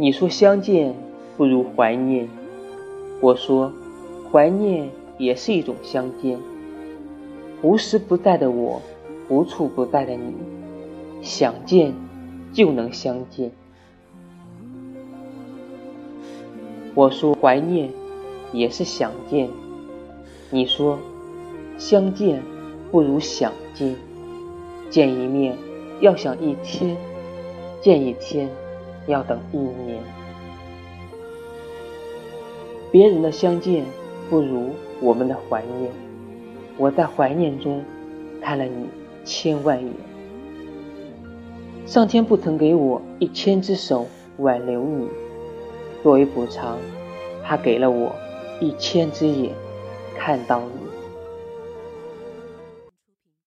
你说相见不如怀念，我说怀念也是一种相见。无时不在的我，无处不在的你，想见就能相见。我说怀念也是想见，你说相见不如想见，见一面要想一天，见一天。要等一年，别人的相见不如我们的怀念。我在怀念中看了你千万眼，上天不曾给我一千只手挽留你，作为补偿，他给了我一千只眼看到你。